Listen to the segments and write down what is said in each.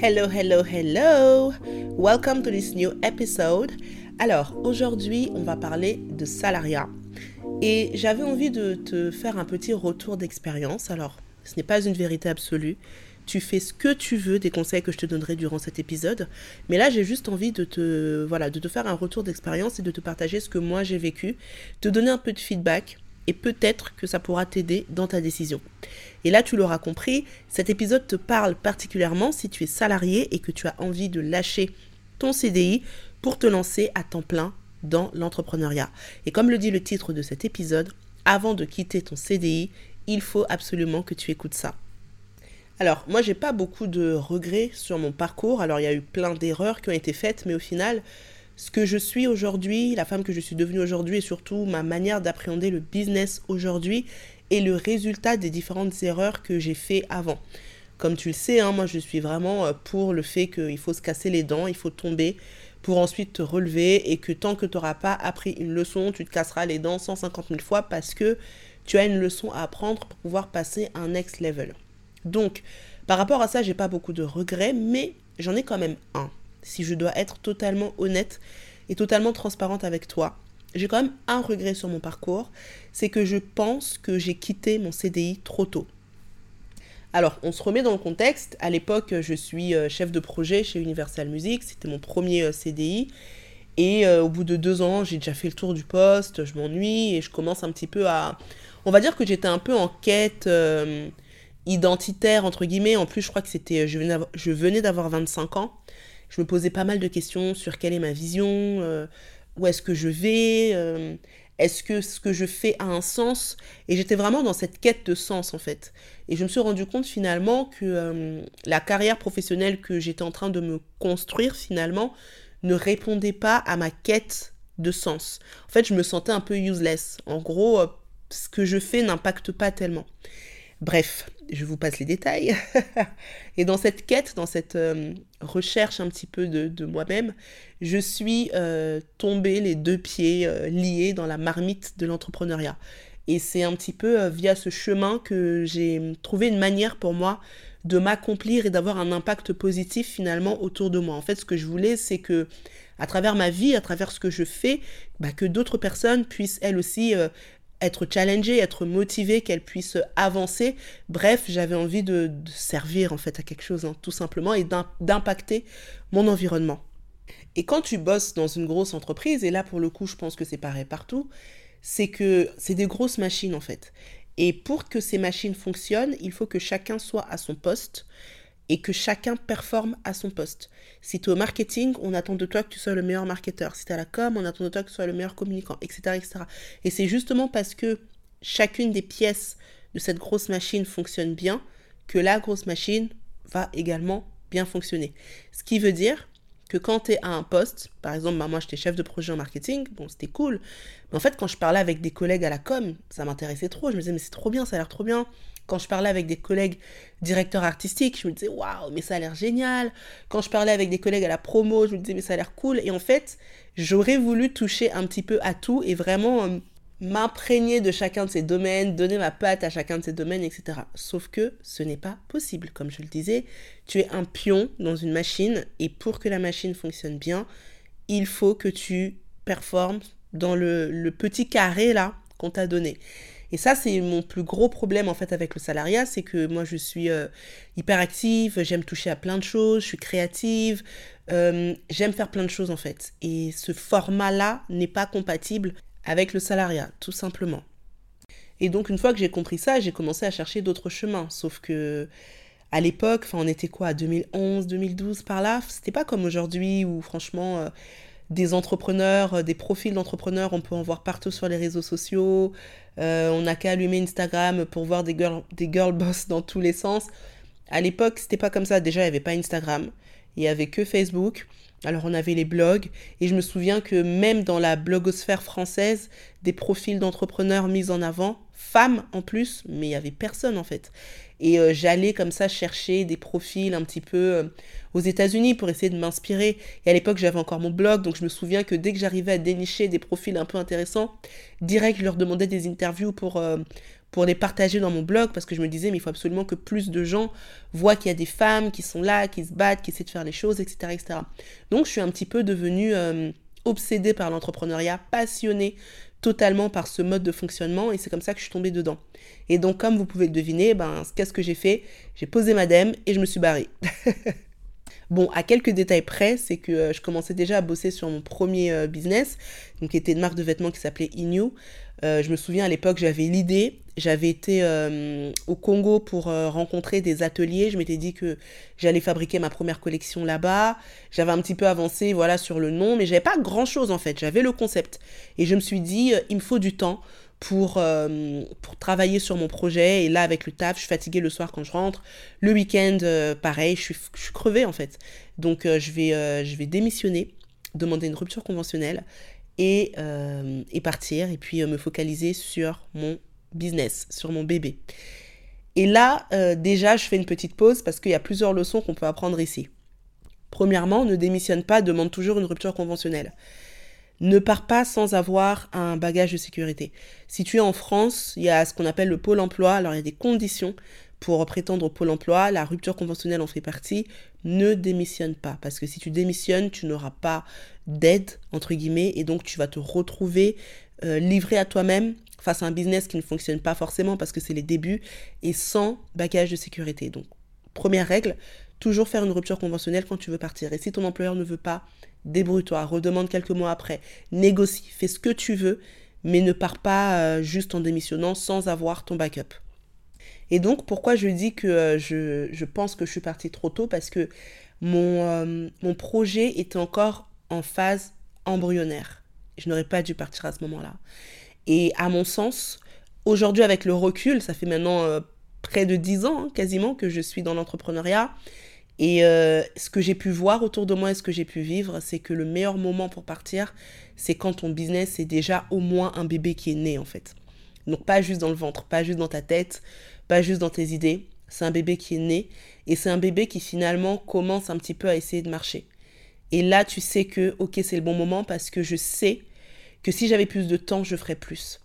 Hello, hello, hello! Welcome to this new episode. Alors, aujourd'hui, on va parler de salariat. Et j'avais envie de te faire un petit retour d'expérience. Alors, ce n'est pas une vérité absolue. Tu fais ce que tu veux des conseils que je te donnerai durant cet épisode. Mais là, j'ai juste envie de te, voilà, de te faire un retour d'expérience et de te partager ce que moi j'ai vécu, te donner un peu de feedback et peut-être que ça pourra t'aider dans ta décision. Et là, tu l'auras compris, cet épisode te parle particulièrement si tu es salarié et que tu as envie de lâcher ton CDI pour te lancer à temps plein dans l'entrepreneuriat. Et comme le dit le titre de cet épisode, avant de quitter ton CDI, il faut absolument que tu écoutes ça. Alors, moi, j'ai pas beaucoup de regrets sur mon parcours. Alors, il y a eu plein d'erreurs qui ont été faites, mais au final, ce que je suis aujourd'hui, la femme que je suis devenue aujourd'hui et surtout ma manière d'appréhender le business aujourd'hui est le résultat des différentes erreurs que j'ai fait avant. Comme tu le sais, hein, moi je suis vraiment euh, pour le fait qu'il faut se casser les dents, il faut tomber pour ensuite te relever et que tant que tu n'auras pas appris une leçon, tu te casseras les dents 150 000 fois parce que tu as une leçon à apprendre pour pouvoir passer un next level. Donc, par rapport à ça, j'ai pas beaucoup de regrets, mais j'en ai quand même un si je dois être totalement honnête et totalement transparente avec toi, j'ai quand même un regret sur mon parcours, c'est que je pense que j'ai quitté mon CDI trop tôt. Alors, on se remet dans le contexte. À l'époque, je suis euh, chef de projet chez Universal Music. C'était mon premier euh, CDI. Et euh, au bout de deux ans, j'ai déjà fait le tour du poste. Je m'ennuie et je commence un petit peu à. On va dire que j'étais un peu en quête identitaire, entre guillemets. En plus, je crois que c'était. Je venais d'avoir 25 ans je me posais pas mal de questions sur quelle est ma vision, euh, où est-ce que je vais, euh, est-ce que ce que je fais a un sens? Et j'étais vraiment dans cette quête de sens en fait. Et je me suis rendu compte finalement que euh, la carrière professionnelle que j'étais en train de me construire finalement ne répondait pas à ma quête de sens. En fait, je me sentais un peu useless. En gros, ce que je fais n'impacte pas tellement. Bref, je vous passe les détails. et dans cette quête, dans cette euh, recherche un petit peu de, moi-même, je suis euh, tombée les deux pieds euh, liés dans la marmite de l'entrepreneuriat. Et c'est un petit peu via ce chemin que j'ai trouvé une manière pour moi de m'accomplir et d'avoir un impact positif finalement autour de moi. En fait, ce que je voulais, c'est que à travers ma vie, à travers ce que je fais, bah, que d'autres personnes puissent elles aussi être challengée, être motivée, qu'elle puisse avancer. Bref, j'avais envie de, servir en fait à quelque chose, hein, tout simplement, et d'impacter mon environnement. Et quand tu bosses dans une grosse entreprise, et là pour le coup je pense que c'est pareil partout, c'est que c'est des grosses machines en fait. Et pour que ces machines fonctionnent, il faut que chacun soit à son poste et que chacun performe à son poste. Si tu es au marketing, on attend de toi que tu sois le meilleur marketeur. Si tu es à la com, on attend de toi que tu sois le meilleur communicant, etc. etc. Et c'est justement parce que chacune des pièces de cette grosse machine fonctionne bien que la grosse machine va également bien fonctionner. Ce qui veut dire que quand tu es à un poste, par exemple, bah, moi j'étais chef de projet en marketing, bon c'était cool, mais en fait quand je parlais avec des collègues à la com, ça m'intéressait trop, je me disais mais c'est trop bien, ça a l'air trop bien, quand je parlais avec des collègues directeurs artistiques, je me disais waouh, mais ça a l'air génial. Quand je parlais avec des collègues à la promo, je me disais mais ça a l'air cool. Et en fait, j'aurais voulu toucher un petit peu à tout et vraiment euh, m'imprégner de chacun de ces domaines, donner ma patte à chacun de ces domaines, etc. Sauf que ce n'est pas possible. Comme je le disais, tu es un pion dans une machine et pour que la machine fonctionne bien, il faut que tu performes dans le, petit carré là qu'on t'a donné. Et ça, c'est mon plus gros problème en fait avec le salariat, c'est que moi je suis euh, hyper active, j'aime toucher à plein de choses, je suis créative, euh, j'aime faire plein de choses en fait. Et ce format-là n'est pas compatible avec le salariat, tout simplement. Et donc une fois que j'ai compris ça, j'ai commencé à chercher d'autres chemins. Sauf que à l'époque, enfin on était quoi, 2011, 2012 par là, c'était pas comme aujourd'hui où franchement euh, des entrepreneurs, euh, des profils d'entrepreneurs, on peut en voir partout sur les réseaux sociaux. Euh, on n'a qu'à allumer Instagram pour voir des girl, des girl boss dans tous les sens. À l'époque, c'était pas comme ça. Déjà, il n'y avait pas Instagram. Il y avait que Facebook. Alors on avait les blogs et je me souviens que même dans la blogosphère française, des profils d'entrepreneurs mis en avant, femmes en plus, mais il y avait personne en fait. Et euh, j'allais comme ça chercher des profils un petit peu euh, aux États-Unis pour essayer de m'inspirer. Et à l'époque, j'avais encore mon blog, donc je me souviens que dès que j'arrivais à dénicher des profils un peu intéressants, direct, je leur demandais des interviews pour, euh, pour les partager dans mon blog parce que je me disais, mais il faut absolument que plus de gens voient qu'il y a des femmes qui sont là, qui se battent, qui essaient de faire les choses, etc. etc. Donc je suis un petit peu devenue euh, obsédée par l'entrepreneuriat, passionnée totalement par ce mode de fonctionnement et c'est comme ça que je suis tombée dedans. Et donc comme vous pouvez le deviner, ben, qu'est-ce que j'ai fait? J'ai posé ma dème et je me suis barrée. Bon, à quelques détails près, c'est que euh, je commençais déjà à bosser sur mon premier euh, business, donc qui était une marque de vêtements qui s'appelait Inu. Euh, je me souviens à l'époque, j'avais l'idée, j'avais été au Congo pour rencontrer des ateliers. Je m'étais dit que j'allais fabriquer ma première collection là-bas. J'avais un petit peu avancé, voilà, sur le nom, mais j'avais pas grand-chose en fait. J'avais le concept et je me suis dit, il me faut du temps pour, euh, pour travailler sur mon projet. Et là, avec le taf, je suis fatiguée le soir quand je rentre. Le week-end, euh, pareil, je suis, je suis crevée en fait. Donc, euh, je, vais, je vais démissionner, demander une rupture conventionnelle et, et partir. Et puis me focaliser sur mon business, sur mon bébé. Et là, déjà, je fais une petite pause parce qu'il y a plusieurs leçons qu'on peut apprendre ici. Premièrement, ne démissionne pas, demande toujours une rupture conventionnelle ne pars pas sans avoir un bagage de sécurité. Si tu es en France, il y a ce qu'on appelle le pôle emploi. Alors il y a des conditions pour prétendre au pôle emploi. La rupture conventionnelle en fait partie. Ne démissionne pas parce que si tu démissionnes, tu n'auras pas d'aide entre guillemets et donc tu vas te retrouver euh, livré à toi-même face à un business qui ne fonctionne pas forcément parce que c'est les débuts et sans bagage de sécurité. Donc première règle, toujours faire une rupture conventionnelle quand tu veux partir. Et si ton employeur ne veut pas, débrouille-toi, redemande quelques mois après, négocie, fais ce que tu veux, mais ne pars pas euh, juste en démissionnant sans avoir ton backup. Et donc, pourquoi je dis que euh, je, pense que je suis partie trop tôt? Parce que mon, euh, mon projet était encore en phase embryonnaire. Je n'aurais pas dû partir à ce moment-là. Et à mon sens, aujourd'hui, avec le recul, ça fait maintenant près de dix ans hein, quasiment que je suis dans l'entrepreneuriat, et euh, ce que j'ai pu voir autour de moi et ce que j'ai pu vivre, c'est que le meilleur moment pour partir, c'est quand ton business est déjà au moins un bébé qui est né en fait. Donc pas juste dans le ventre, pas juste dans ta tête, pas juste dans tes idées. C'est un bébé qui est né et c'est un bébé qui finalement commence un petit peu à essayer de marcher. Et là, tu sais que, ok, c'est le bon moment parce que je sais que si j'avais plus de temps, je ferais plus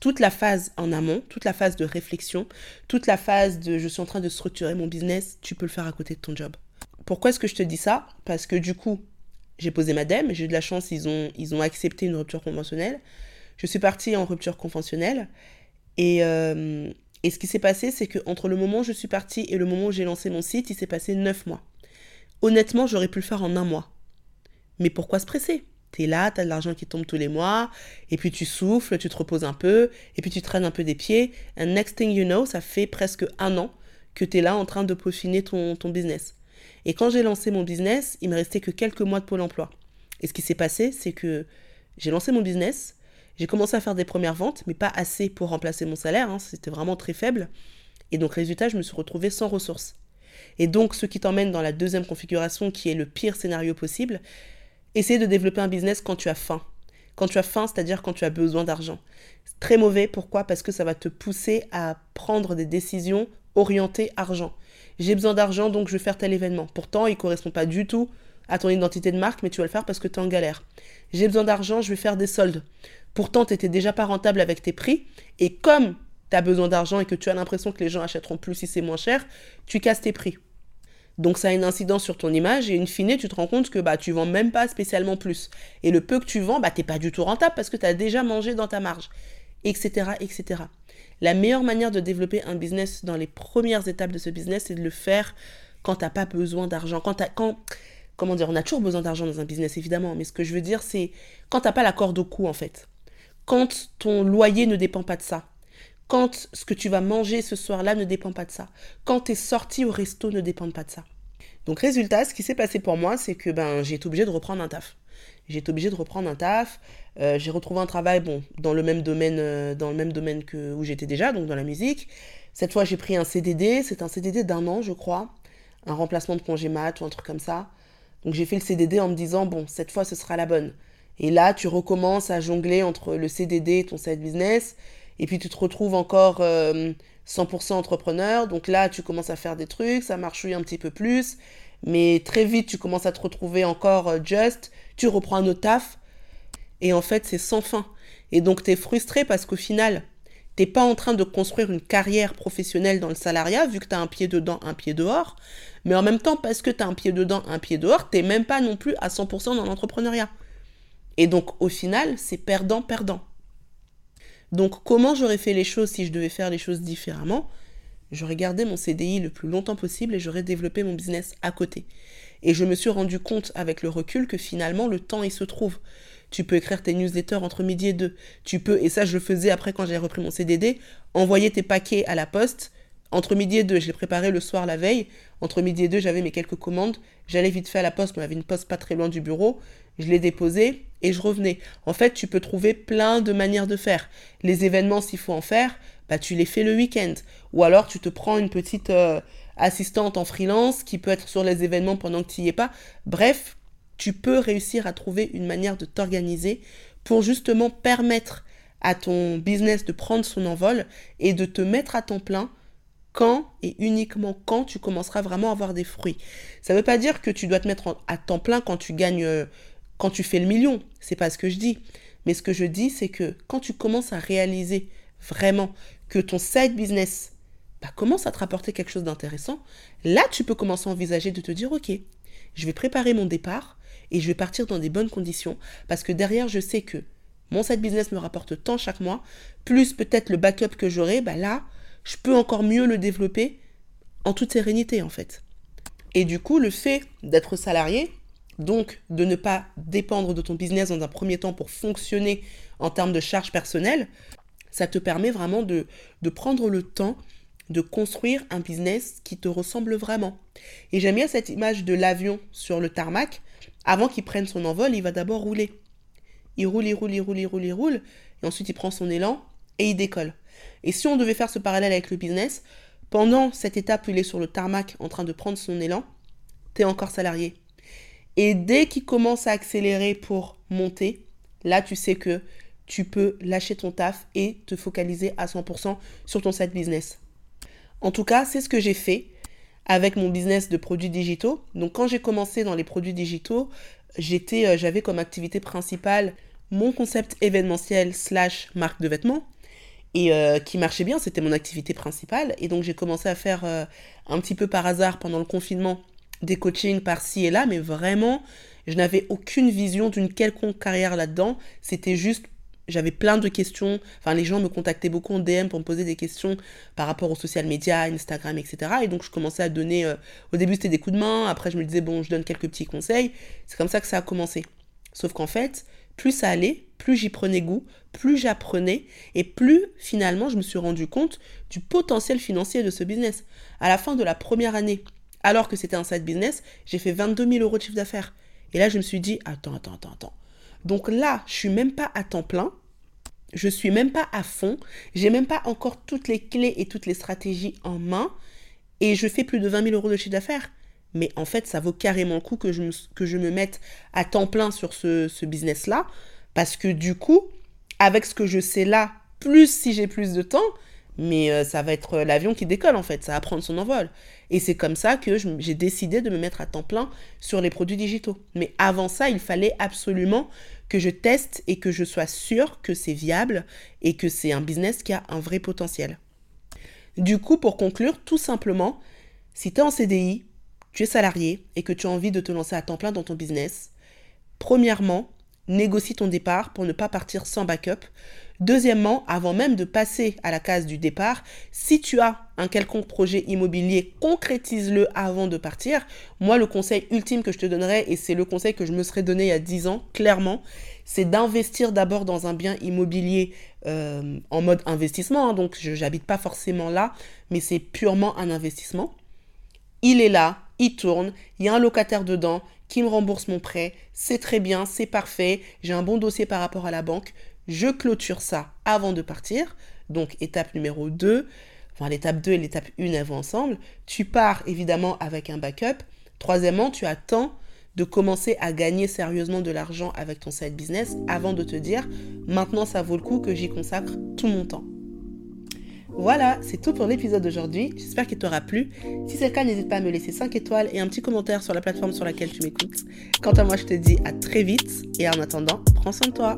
toute la phase en amont, toute la phase de réflexion, toute la phase de je suis en train de structurer mon business, tu peux le faire à côté de ton job. Pourquoi est-ce que je te dis ça? Parce que du coup, j'ai posé ma dème, j'ai eu de la chance, ils ont, ils ont accepté une rupture conventionnelle. Je suis partie en rupture conventionnelle. Et, euh, et ce qui s'est passé, c'est que entre le moment où je suis partie et le moment où j'ai lancé mon site, il s'est passé neuf mois. Honnêtement, j'aurais pu le faire en un mois. Mais pourquoi se presser? T'es là, t'as de l'argent qui tombe tous les mois, et puis tu souffles, tu te reposes un peu, et puis tu traînes un peu des pieds. And next thing you know, ça fait presque un an que t'es là en train de peaufiner ton, ton business. Et quand j'ai lancé mon business, il me restait que quelques mois de Pôle emploi. Et ce qui s'est passé, c'est que j'ai lancé mon business, j'ai commencé à faire des premières ventes, mais pas assez pour remplacer mon salaire, hein, c'était vraiment très faible. Et donc, résultat, je me suis retrouvée sans ressources. Et donc, ce qui t'emmène dans la deuxième configuration, qui est le pire scénario possible, Essayer de développer un business quand tu as faim. Quand tu as faim, c'est-à-dire quand tu as besoin d'argent. Très mauvais. Pourquoi? Parce que ça va te pousser à prendre des décisions orientées argent. J'ai besoin d'argent, donc je vais faire tel événement. Pourtant, il ne correspond pas du tout à ton identité de marque, mais tu vas le faire parce que tu es en galère. J'ai besoin d'argent, je vais faire des soldes. Pourtant, tu n'étais déjà pas rentable avec tes prix. Et comme tu as besoin d'argent et que tu as l'impression que les gens achèteront plus si c'est moins cher, tu casses tes prix. Donc ça a une incidence sur ton image et in fine, tu te rends compte que bah, tu vends même pas spécialement plus. Et le peu que tu vends, bah, n'es pas du tout rentable parce que tu as déjà mangé dans ta marge, etc., etc. La meilleure manière de développer un business dans les premières étapes de ce business, c'est de le faire quand tu n'as pas besoin d'argent. Quand, quand, comment dire, on a toujours besoin d'argent dans un business, évidemment, mais ce que je veux dire, c'est quand tu n'as pas la corde au cou, en fait. Quand ton loyer ne dépend pas de ça. Quand ce que tu vas manger ce soir-là ne dépend pas de ça. Quand tes sorties au resto ne dépendent pas de ça. Donc résultat, ce qui s'est passé pour moi, c'est que ben, j'ai été obligée de reprendre un taf. J'ai été obligée de reprendre un taf. Euh, j'ai retrouvé un travail bon, dans le même domaine, euh, dans le même domaine que où j'étais déjà, donc dans la musique. Cette fois, j'ai pris un CDD. C'est un CDD d'un an, je crois. Un remplacement de congé mat ou un truc comme ça. Donc j'ai fait le CDD en me disant, bon, cette fois, ce sera la bonne. Et là, tu recommences à jongler entre le CDD et ton side business et puis tu te retrouves encore 100% euh, entrepreneur, donc là tu commences à faire des trucs, ça marche un petit peu plus, mais très vite tu commences à te retrouver encore euh, just, tu reprends un autre taf, et en fait c'est sans fin. Et donc tu es frustré parce qu'au final, T'es pas en train de construire une carrière professionnelle dans le salariat, vu que tu as un pied dedans, un pied dehors. Mais en même temps, parce que tu as un pied dedans, un pied dehors, t'es même pas non plus à 100% dans l'entrepreneuriat. Et donc, au final, c'est perdant-perdant. Donc, comment j'aurais fait les choses si je devais faire les choses différemment? J'aurais gardé mon CDI le plus longtemps possible et j'aurais développé mon business à côté. Et je me suis rendu compte avec le recul que finalement, le temps, il se trouve. Tu peux écrire tes newsletters entre midi et deux. Tu peux, et ça je le faisais après quand j'ai repris mon CDD, envoyer tes paquets à la poste entre midi et deux. Je les préparais le soir la veille. Entre midi et deux, j'avais mes quelques commandes. J'allais vite fait à la poste, on avait une poste pas très loin du bureau. Je les déposais et je revenais. En fait, tu peux trouver plein de manières de faire. Les événements, s'il faut en faire, bah tu les fais le week-end. Ou alors tu te prends une petite euh, assistante en freelance qui peut être sur les événements pendant que tu n'y es pas. Bref, tu peux réussir à trouver une manière de t'organiser pour justement permettre à ton business de prendre son envol et de te mettre à temps plein quand et uniquement quand tu commenceras vraiment à avoir des fruits. Ça ne veut pas dire que tu dois te mettre à temps plein quand tu gagnes, euh, quand tu fais le million. C'est pas ce que je dis. Mais ce que je dis, c'est que quand tu commences à réaliser vraiment que ton side business bah, commence à te rapporter quelque chose d'intéressant, là, tu peux commencer à envisager de te dire, OK, je vais préparer mon départ, et je vais partir dans des bonnes conditions parce que derrière, je sais que mon side business me rapporte tant chaque mois, plus peut-être le backup que j'aurai, bah là, je peux encore mieux le développer en toute sérénité en fait. Et du coup, le fait d'être salarié, donc de ne pas dépendre de ton business dans un premier temps pour fonctionner en termes de charges personnelles, ça te permet vraiment de, de prendre le temps de construire un business qui te ressemble vraiment. Et j'aime bien cette image de l'avion sur le tarmac avant qu'il prenne son envol, il va d'abord rouler. Il roule, il roule, il roule, il roule, il roule, et ensuite il prend son élan et il décolle. Et si on devait faire ce parallèle avec le business, pendant cette étape où il est sur le tarmac en train de prendre son élan, tu es encore salarié. Et dès qu'il commence à accélérer pour monter, là tu sais que tu peux lâcher ton taf et te focaliser à 100% sur ton side business. En tout cas, c'est ce que j'ai fait avec mon business de produits digitaux. Donc quand j'ai commencé dans les produits digitaux, j'étais, euh, j'avais comme activité principale mon concept événementiel slash marque de vêtements et euh, qui marchait bien, c'était mon activité principale. Et donc j'ai commencé à faire euh, un petit peu par hasard pendant le confinement des coachings par-ci et là, mais vraiment, je n'avais aucune vision d'une quelconque carrière là-dedans. C'était juste j'avais plein de questions. Enfin, les gens me contactaient beaucoup en DM pour me poser des questions par rapport aux social media, Instagram, etc. Et donc, je commençais à donner. Euh, au début, c'était des coups de main. Après, je me disais, bon, je donne quelques petits conseils. C'est comme ça que ça a commencé. Sauf qu'en fait, plus ça allait, plus j'y prenais goût, plus j'apprenais et plus finalement je me suis rendu compte du potentiel financier de ce business. À la fin de la première année, alors que c'était un side business, j'ai fait 22 000 euros de chiffre d'affaires. Et là, je me suis dit, attends, attends, attends, attends. Donc là, je suis même pas à temps plein. Je suis même pas à fond. J'ai même pas encore toutes les clés et toutes les stratégies en main. Et je fais plus de 20 000 euros de chiffre d'affaires. Mais en fait, ça vaut carrément le coup que je me, que je me mette à temps plein sur ce, ce business-là. Parce que du coup, avec ce que je sais là, plus si j'ai plus de temps, mais euh, ça va être l'avion qui décolle en fait, ça va prendre son envol. Et c'est comme ça que j'ai décidé de me mettre à temps plein sur les produits digitaux. Mais avant ça, il fallait absolument que je teste et que je sois sûre que c'est viable et que c'est un business qui a un vrai potentiel. Du coup, pour conclure, tout simplement, si tu es en CDI, tu es salarié et que tu as envie de te lancer à temps plein dans ton business, premièrement, négocie ton départ pour ne pas partir sans backup. Deuxièmement, avant même de passer à la case du départ, si tu as un quelconque projet immobilier, concrétise-le avant de partir. Moi, le conseil ultime que je te donnerais, et c'est le conseil que je me serais donné il y a 10 ans, clairement, c'est d'investir d'abord dans un bien immobilier euh, en mode investissement. Hein. donc, je n'habite pas forcément là, mais c'est purement un investissement. Il est là, il tourne, il y a un locataire dedans qui me rembourse mon prêt, c'est très bien, c'est parfait, j'ai un bon dossier par rapport à la banque, je clôture ça avant de partir. Donc étape numéro 2, enfin l'étape 2 et l'étape 1 elles vont ensemble. Tu pars évidemment avec un backup. Troisièmement, tu attends de commencer à gagner sérieusement de l'argent avec ton side business avant de te dire maintenant ça vaut le coup que j'y consacre tout mon temps. Voilà, c'est tout pour l'épisode d'aujourd'hui. J'espère qu'il t'aura plu. Si c'est le cas, n'hésite pas à me laisser 5 étoiles et un petit commentaire sur la plateforme sur laquelle tu m'écoutes. Quant à moi, je te dis à très vite et en attendant, prends soin de toi.